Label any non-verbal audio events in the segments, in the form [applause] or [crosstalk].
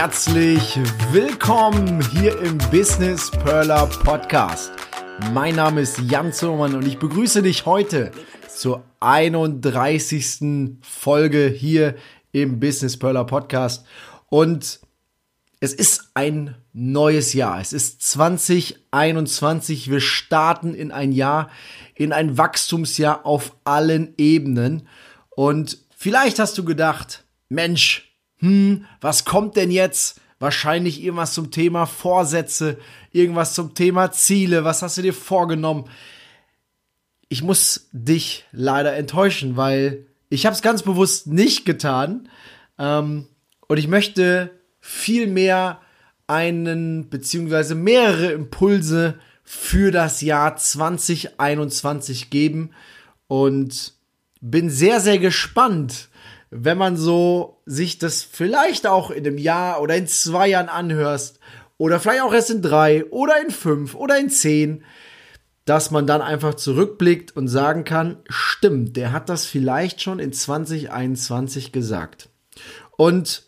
Herzlich willkommen hier im Business Perler Podcast. Mein Name ist Jan Zimmermann und ich begrüße dich heute zur 31. Folge hier im Business Perler Podcast. Und es ist ein neues Jahr. Es ist 2021. Wir starten in ein Jahr, in ein Wachstumsjahr auf allen Ebenen. Und vielleicht hast du gedacht, Mensch, hm, was kommt denn jetzt? Wahrscheinlich irgendwas zum Thema Vorsätze, irgendwas zum Thema Ziele, was hast du dir vorgenommen? Ich muss dich leider enttäuschen, weil ich habe es ganz bewusst nicht getan. Ähm, und ich möchte viel mehr einen beziehungsweise mehrere Impulse für das Jahr 2021 geben und bin sehr, sehr gespannt, wenn man so sich das vielleicht auch in einem Jahr oder in zwei Jahren anhörst oder vielleicht auch erst in drei oder in fünf oder in zehn, dass man dann einfach zurückblickt und sagen kann, stimmt, der hat das vielleicht schon in 2021 gesagt. Und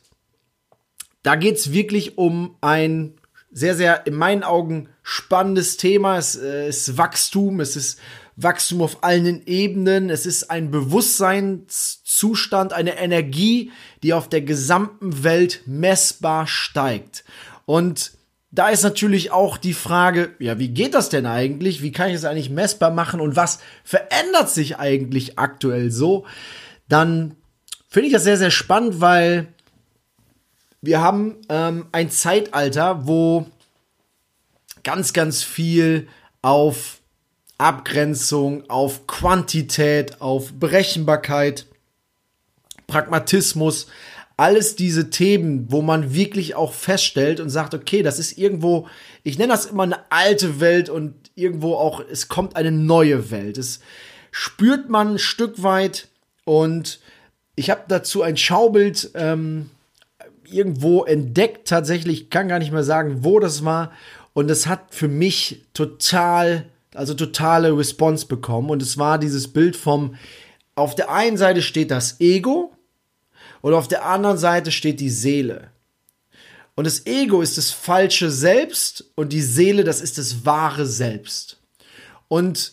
da geht's wirklich um ein sehr, sehr in meinen Augen spannendes Thema. Es äh, ist Wachstum, es ist Wachstum auf allen Ebenen. Es ist ein Bewusstseinszustand, eine Energie, die auf der gesamten Welt messbar steigt. Und da ist natürlich auch die Frage, ja, wie geht das denn eigentlich? Wie kann ich es eigentlich messbar machen und was verändert sich eigentlich aktuell so? Dann finde ich das sehr, sehr spannend, weil wir haben ähm, ein Zeitalter, wo ganz, ganz viel auf Abgrenzung, auf Quantität, auf Berechenbarkeit, Pragmatismus, alles diese Themen, wo man wirklich auch feststellt und sagt, okay, das ist irgendwo, ich nenne das immer eine alte Welt und irgendwo auch, es kommt eine neue Welt. Es spürt man ein Stück weit und ich habe dazu ein Schaubild ähm, irgendwo entdeckt, tatsächlich, kann gar nicht mehr sagen, wo das war. Und es hat für mich total also totale Response bekommen. Und es war dieses Bild vom, auf der einen Seite steht das Ego und auf der anderen Seite steht die Seele. Und das Ego ist das falsche Selbst und die Seele, das ist das wahre Selbst. Und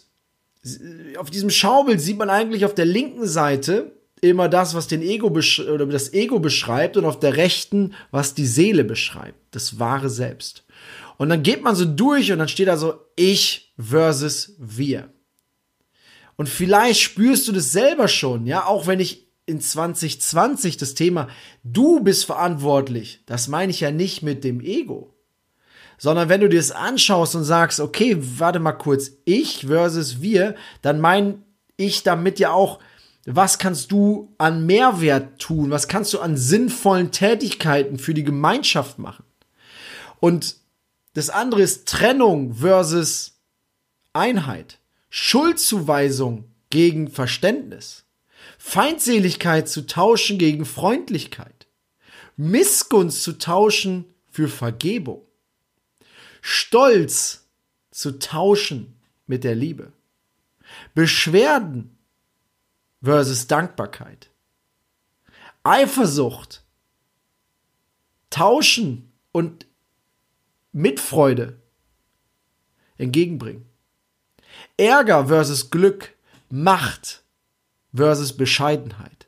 auf diesem Schaubild sieht man eigentlich auf der linken Seite immer das, was den Ego oder das Ego beschreibt und auf der rechten, was die Seele beschreibt, das wahre Selbst. Und dann geht man so durch und dann steht da so ich versus wir. Und vielleicht spürst du das selber schon, ja, auch wenn ich in 2020 das Thema du bist verantwortlich, das meine ich ja nicht mit dem Ego, sondern wenn du dir das anschaust und sagst, okay, warte mal kurz, ich versus wir, dann meine ich damit ja auch, was kannst du an Mehrwert tun, was kannst du an sinnvollen Tätigkeiten für die Gemeinschaft machen. Und das andere ist Trennung versus Einheit. Schuldzuweisung gegen Verständnis. Feindseligkeit zu tauschen gegen Freundlichkeit. Missgunst zu tauschen für Vergebung. Stolz zu tauschen mit der Liebe. Beschwerden versus Dankbarkeit. Eifersucht tauschen und mit Freude entgegenbringen. Ärger versus Glück, Macht versus Bescheidenheit.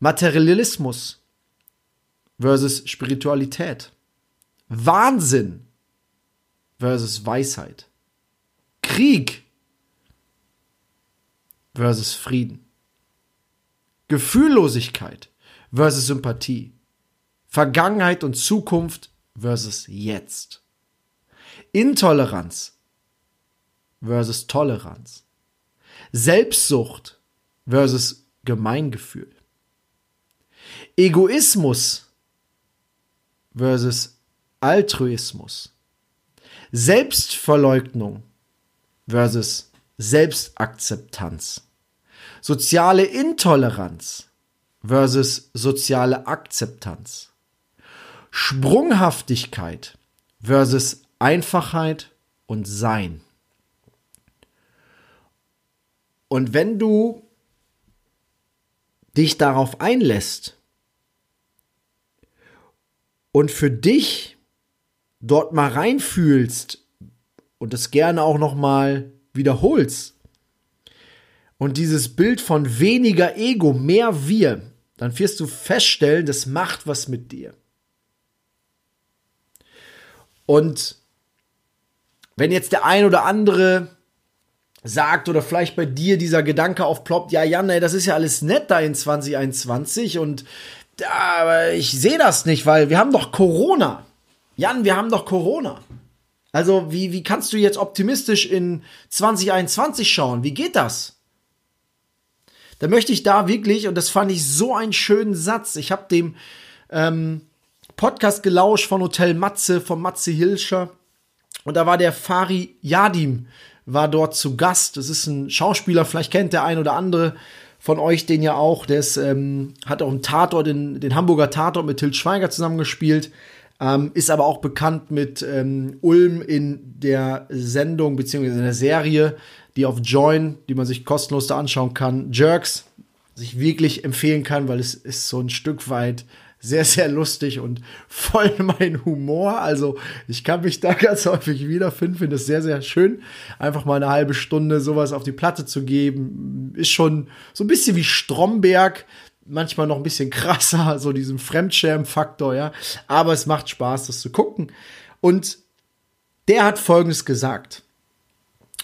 Materialismus versus Spiritualität. Wahnsinn versus Weisheit. Krieg versus Frieden. Gefühllosigkeit versus Sympathie. Vergangenheit und Zukunft versus jetzt. Intoleranz versus Toleranz. Selbstsucht versus Gemeingefühl. Egoismus versus Altruismus. Selbstverleugnung versus Selbstakzeptanz. Soziale Intoleranz versus soziale Akzeptanz. Sprunghaftigkeit versus Einfachheit und Sein. Und wenn du dich darauf einlässt und für dich dort mal reinfühlst und das gerne auch noch mal wiederholst und dieses Bild von weniger Ego, mehr wir, dann wirst du feststellen, das macht was mit dir. Und wenn jetzt der ein oder andere sagt oder vielleicht bei dir dieser Gedanke aufploppt, ja, Jan, ey, das ist ja alles nett da in 2021 und aber ich sehe das nicht, weil wir haben doch Corona. Jan, wir haben doch Corona. Also, wie, wie kannst du jetzt optimistisch in 2021 schauen? Wie geht das? Da möchte ich da wirklich, und das fand ich so einen schönen Satz, ich habe dem ähm, Podcast gelauscht von Hotel Matze, von Matze Hilscher, und da war der Fari Yadim, war dort zu Gast. Das ist ein Schauspieler, vielleicht kennt der ein oder andere von euch den ja auch. Der ist, ähm, hat auch im Tatort, den, den Hamburger Tatort mit Til Schweiger zusammengespielt. Ähm, ist aber auch bekannt mit ähm, Ulm in der Sendung beziehungsweise in der Serie, die auf Join, die man sich kostenlos da anschauen kann, Jerks, sich wirklich empfehlen kann, weil es ist so ein Stück weit sehr, sehr lustig und voll [laughs] mein Humor. Also ich kann mich da ganz häufig wiederfinden, finde es sehr, sehr schön, einfach mal eine halbe Stunde sowas auf die Platte zu geben. Ist schon so ein bisschen wie Stromberg, manchmal noch ein bisschen krasser, [laughs] so diesen Fremdschirm-Faktor, ja. Aber es macht Spaß, das zu gucken. Und der hat Folgendes gesagt.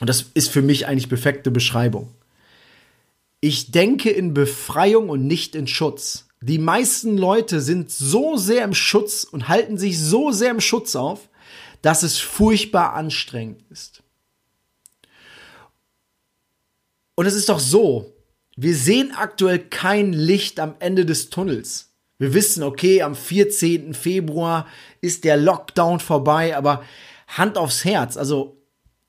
Und das ist für mich eigentlich perfekte Beschreibung. Ich denke in Befreiung und nicht in Schutz die meisten Leute sind so sehr im Schutz und halten sich so sehr im Schutz auf, dass es furchtbar anstrengend ist. Und es ist doch so, wir sehen aktuell kein Licht am Ende des Tunnels. Wir wissen, okay, am 14. Februar ist der Lockdown vorbei, aber Hand aufs Herz, also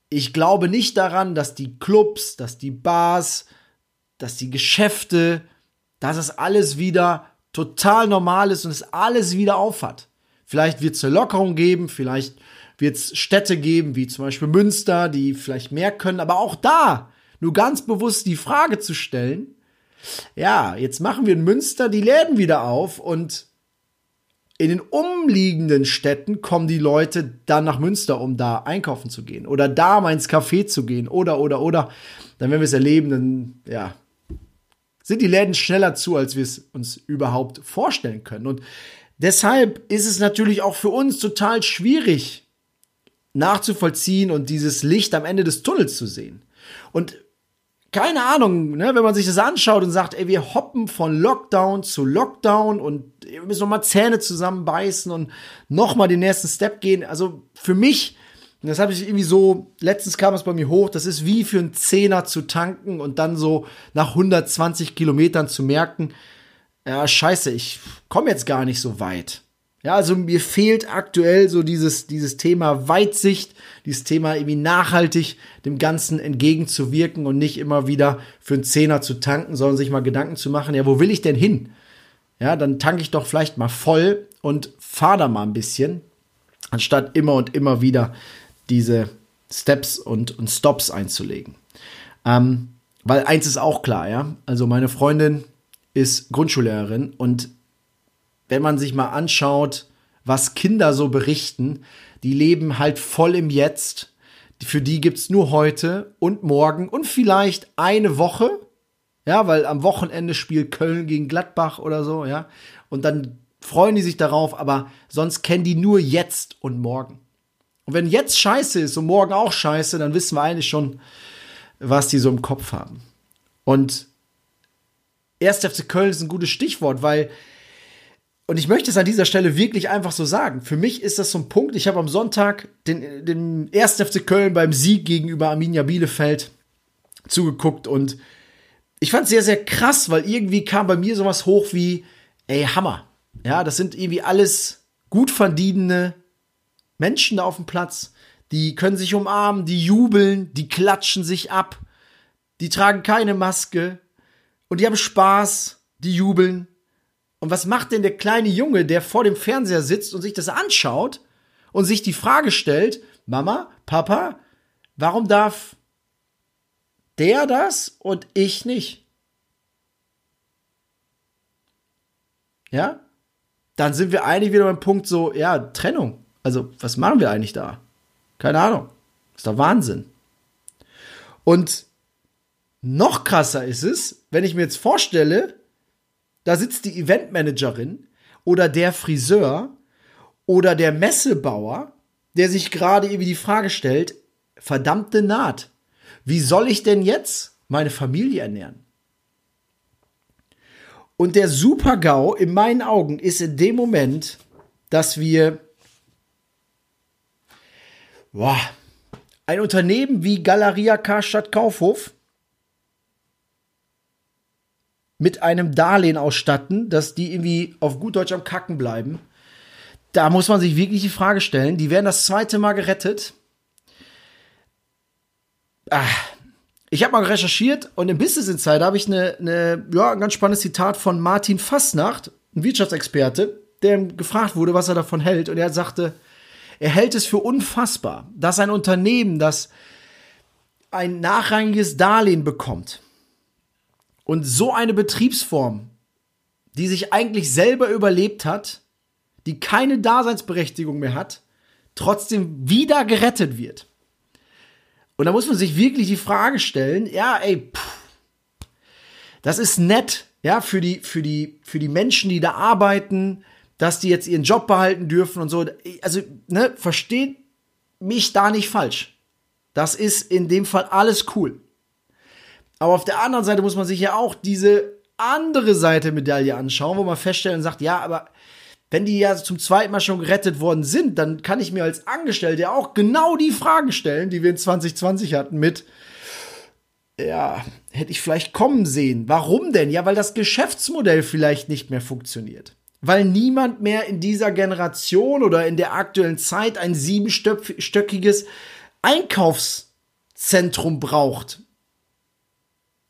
ich glaube nicht daran, dass die Clubs, dass die Bars, dass die Geschäfte, dass es alles wieder total normal ist und es alles wieder aufhat. Vielleicht wird es eine Lockerung geben, vielleicht wird es Städte geben, wie zum Beispiel Münster, die vielleicht mehr können, aber auch da nur ganz bewusst die Frage zu stellen, ja, jetzt machen wir in Münster die Läden wieder auf und in den umliegenden Städten kommen die Leute dann nach Münster, um da einkaufen zu gehen oder da mal ins Café zu gehen oder, oder, oder. Dann, wenn wir es erleben, dann, ja, sind die Läden schneller zu, als wir es uns überhaupt vorstellen können. Und deshalb ist es natürlich auch für uns total schwierig nachzuvollziehen und dieses Licht am Ende des Tunnels zu sehen. Und keine Ahnung, ne, wenn man sich das anschaut und sagt, ey, wir hoppen von Lockdown zu Lockdown und wir müssen nochmal Zähne zusammenbeißen und nochmal den nächsten Step gehen. Also für mich und das habe ich irgendwie so, letztens kam es bei mir hoch, das ist wie für einen Zehner zu tanken und dann so nach 120 Kilometern zu merken, ja, scheiße, ich komme jetzt gar nicht so weit. Ja, also mir fehlt aktuell so dieses, dieses Thema Weitsicht, dieses Thema irgendwie nachhaltig dem Ganzen entgegenzuwirken und nicht immer wieder für einen Zehner zu tanken, sondern sich mal Gedanken zu machen, ja, wo will ich denn hin? Ja, dann tanke ich doch vielleicht mal voll und fahre da mal ein bisschen, anstatt immer und immer wieder diese Steps und, und Stops einzulegen. Ähm, weil eins ist auch klar, ja. Also meine Freundin ist Grundschullehrerin und wenn man sich mal anschaut, was Kinder so berichten, die leben halt voll im Jetzt. Für die gibt es nur heute und morgen und vielleicht eine Woche. Ja, weil am Wochenende spielt Köln gegen Gladbach oder so, ja. Und dann freuen die sich darauf, aber sonst kennen die nur jetzt und morgen. Und wenn jetzt scheiße ist und morgen auch scheiße, dann wissen wir eigentlich schon, was die so im Kopf haben. Und 1. FC Köln ist ein gutes Stichwort, weil, und ich möchte es an dieser Stelle wirklich einfach so sagen, für mich ist das so ein Punkt, ich habe am Sonntag den, den 1. FC Köln beim Sieg gegenüber Arminia Bielefeld zugeguckt und ich fand es sehr, sehr krass, weil irgendwie kam bei mir sowas hoch wie, ey, Hammer. Ja, das sind irgendwie alles gut verdienende Menschen da auf dem Platz, die können sich umarmen, die jubeln, die klatschen sich ab, die tragen keine Maske und die haben Spaß, die jubeln. Und was macht denn der kleine Junge, der vor dem Fernseher sitzt und sich das anschaut und sich die Frage stellt, Mama, Papa, warum darf der das und ich nicht? Ja? Dann sind wir eigentlich wieder beim Punkt so, ja, Trennung. Also, was machen wir eigentlich da? Keine Ahnung. Ist doch Wahnsinn. Und noch krasser ist es, wenn ich mir jetzt vorstelle, da sitzt die Eventmanagerin oder der Friseur oder der Messebauer, der sich gerade irgendwie die Frage stellt, verdammte Naht, wie soll ich denn jetzt meine Familie ernähren? Und der Super-GAU in meinen Augen ist in dem Moment, dass wir boah, ein Unternehmen wie Galeria Karstadt Kaufhof mit einem Darlehen ausstatten, dass die irgendwie auf gut Deutsch am Kacken bleiben. Da muss man sich wirklich die Frage stellen. Die werden das zweite Mal gerettet. Ah, ich habe mal recherchiert und im Business Insider habe ich eine, eine, ja, ein ganz spannendes Zitat von Martin Fassnacht, ein Wirtschaftsexperte, der gefragt wurde, was er davon hält. Und er sagte, er hält es für unfassbar, dass ein Unternehmen, das ein nachrangiges Darlehen bekommt und so eine Betriebsform, die sich eigentlich selber überlebt hat, die keine Daseinsberechtigung mehr hat, trotzdem wieder gerettet wird. Und da muss man sich wirklich die Frage stellen, ja, ey, pff, das ist nett, ja, für die, für die, für die Menschen, die da arbeiten, dass die jetzt ihren Job behalten dürfen und so. Also, ne, versteht mich da nicht falsch. Das ist in dem Fall alles cool. Aber auf der anderen Seite muss man sich ja auch diese andere Seite Medaille anschauen, wo man feststellt und sagt, ja, aber wenn die ja zum zweiten Mal schon gerettet worden sind, dann kann ich mir als Angestellter auch genau die Fragen stellen, die wir in 2020 hatten mit, ja, hätte ich vielleicht kommen sehen. Warum denn? Ja, weil das Geschäftsmodell vielleicht nicht mehr funktioniert. Weil niemand mehr in dieser Generation oder in der aktuellen Zeit ein siebenstöckiges Einkaufszentrum braucht.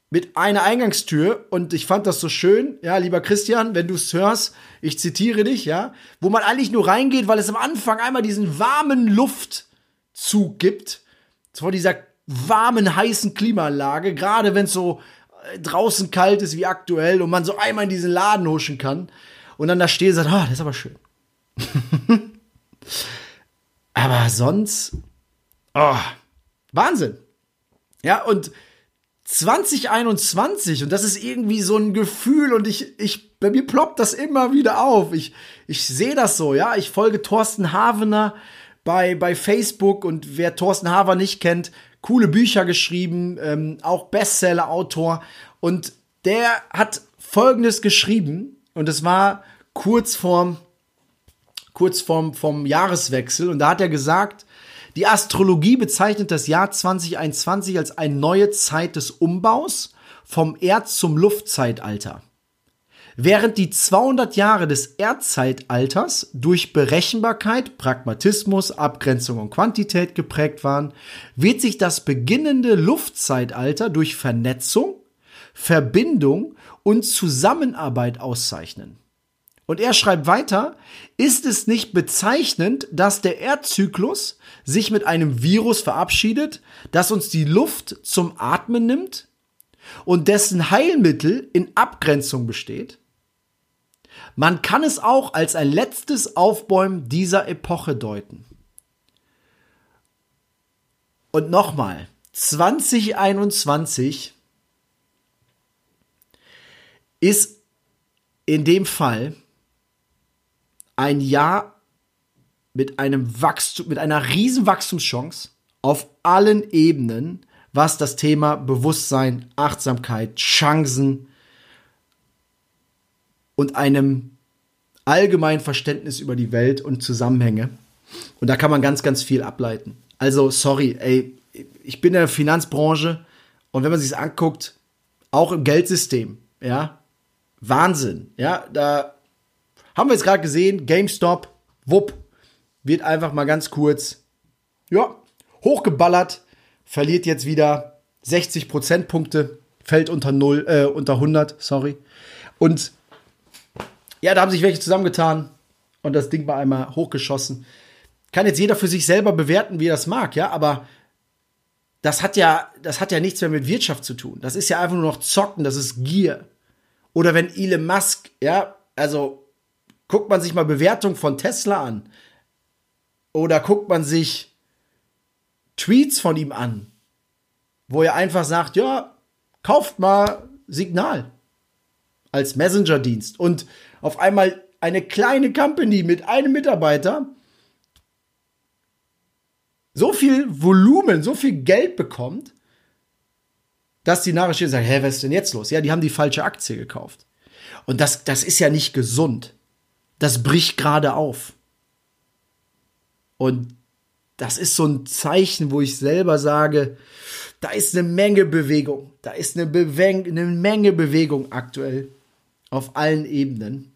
Mit einer Eingangstür. Und ich fand das so schön, ja, lieber Christian, wenn du es hörst, ich zitiere dich, ja, wo man eigentlich nur reingeht, weil es am Anfang einmal diesen warmen Luftzug gibt, vor dieser warmen, heißen Klimaanlage, gerade wenn es so äh, draußen kalt ist wie aktuell und man so einmal in diesen Laden huschen kann und dann da steht und sagt, ah, das ist aber schön. [laughs] aber sonst, oh, Wahnsinn. Ja, und 2021 und das ist irgendwie so ein Gefühl und ich, ich, bei mir ploppt das immer wieder auf. Ich, ich sehe das so, ja. Ich folge Thorsten Havener bei, bei Facebook und wer Thorsten Haver nicht kennt, coole Bücher geschrieben, ähm, auch Bestseller-Autor und der hat Folgendes geschrieben und es war kurz vorm, kurz vorm, vom Jahreswechsel und da hat er gesagt, die Astrologie bezeichnet das Jahr 2021 als eine neue Zeit des Umbaus vom Erd- zum Luftzeitalter. Während die 200 Jahre des Erdzeitalters durch Berechenbarkeit, Pragmatismus, Abgrenzung und Quantität geprägt waren, wird sich das beginnende Luftzeitalter durch Vernetzung, Verbindung und Zusammenarbeit auszeichnen. Und er schreibt weiter, ist es nicht bezeichnend, dass der Erdzyklus sich mit einem Virus verabschiedet, das uns die Luft zum Atmen nimmt und dessen Heilmittel in Abgrenzung besteht? Man kann es auch als ein letztes Aufbäumen dieser Epoche deuten. Und nochmal, 2021 ist in dem Fall ein Jahr mit einem Wachstum, mit einer riesen Wachstumschance auf allen Ebenen, was das Thema Bewusstsein, Achtsamkeit, Chancen und einem allgemeinen Verständnis über die Welt und Zusammenhänge. Und da kann man ganz, ganz viel ableiten. Also, sorry, ey, ich bin in der Finanzbranche und wenn man sich anguckt, auch im Geldsystem, ja, Wahnsinn, ja, da haben wir jetzt gerade gesehen, GameStop, wupp, wird einfach mal ganz kurz, ja, hochgeballert, verliert jetzt wieder 60 Prozentpunkte, fällt unter 0, äh, unter 100, sorry. Und ja, da haben sich welche zusammengetan und das Ding war einmal hochgeschossen. Kann jetzt jeder für sich selber bewerten, wie er das mag, ja, aber das hat ja, das hat ja nichts mehr mit Wirtschaft zu tun. Das ist ja einfach nur noch Zocken, das ist Gier. Oder wenn Elon Musk, ja, also guckt man sich mal Bewertung von Tesla an. Oder guckt man sich Tweets von ihm an, wo er einfach sagt, ja, kauft mal Signal als Messenger-Dienst. Und auf einmal eine kleine Company mit einem Mitarbeiter so viel Volumen, so viel Geld bekommt, dass die Nachrichten sagen, hä, was ist denn jetzt los? Ja, die haben die falsche Aktie gekauft. Und das, das ist ja nicht gesund. Das bricht gerade auf. Und das ist so ein Zeichen, wo ich selber sage, da ist eine Menge Bewegung. Da ist eine, Bewe eine Menge Bewegung aktuell auf allen Ebenen.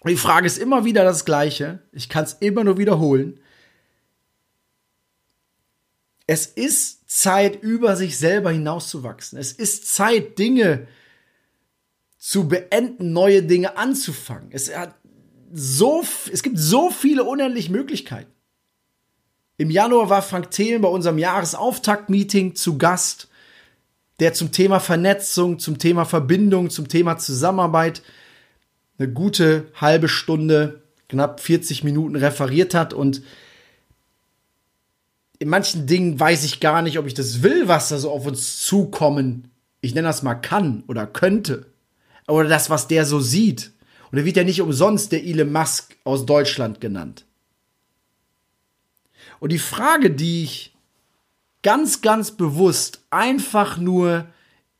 Und die Frage ist immer wieder das Gleiche. Ich kann es immer nur wiederholen. Es ist Zeit, über sich selber hinauszuwachsen. Es ist Zeit, Dinge zu beenden, neue Dinge anzufangen. Es, hat so, es gibt so viele unendliche Möglichkeiten. Im Januar war Frank Thelen bei unserem Jahresauftakt-Meeting zu Gast, der zum Thema Vernetzung, zum Thema Verbindung, zum Thema Zusammenarbeit eine gute halbe Stunde, knapp 40 Minuten referiert hat und in manchen Dingen weiß ich gar nicht, ob ich das will, was da so auf uns zukommen. Ich nenne das mal kann oder könnte. Oder das, was der so sieht. Und er wird ja nicht umsonst der Elon Musk aus Deutschland genannt. Und die Frage, die ich ganz, ganz bewusst einfach nur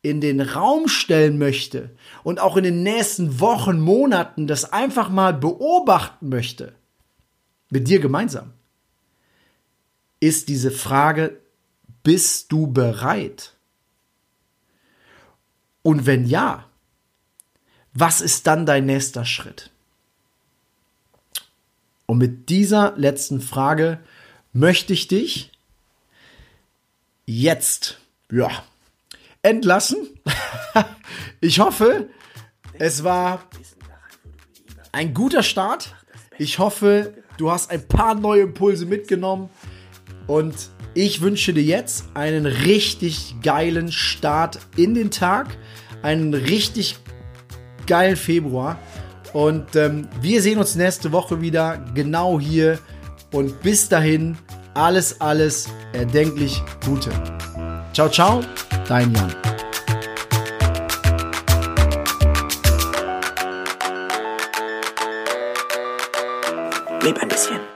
in den Raum stellen möchte und auch in den nächsten Wochen, Monaten das einfach mal beobachten möchte, mit dir gemeinsam ist diese Frage, bist du bereit? Und wenn ja, was ist dann dein nächster Schritt? Und mit dieser letzten Frage möchte ich dich jetzt, ja, entlassen. [laughs] ich hoffe, es war ein guter Start. Ich hoffe, du hast ein paar neue Impulse mitgenommen. Und ich wünsche dir jetzt einen richtig geilen Start in den Tag, einen richtig geilen Februar. Und ähm, wir sehen uns nächste Woche wieder genau hier. Und bis dahin, alles, alles erdenklich Gute. Ciao, ciao, dein Jan. Leb ein bisschen.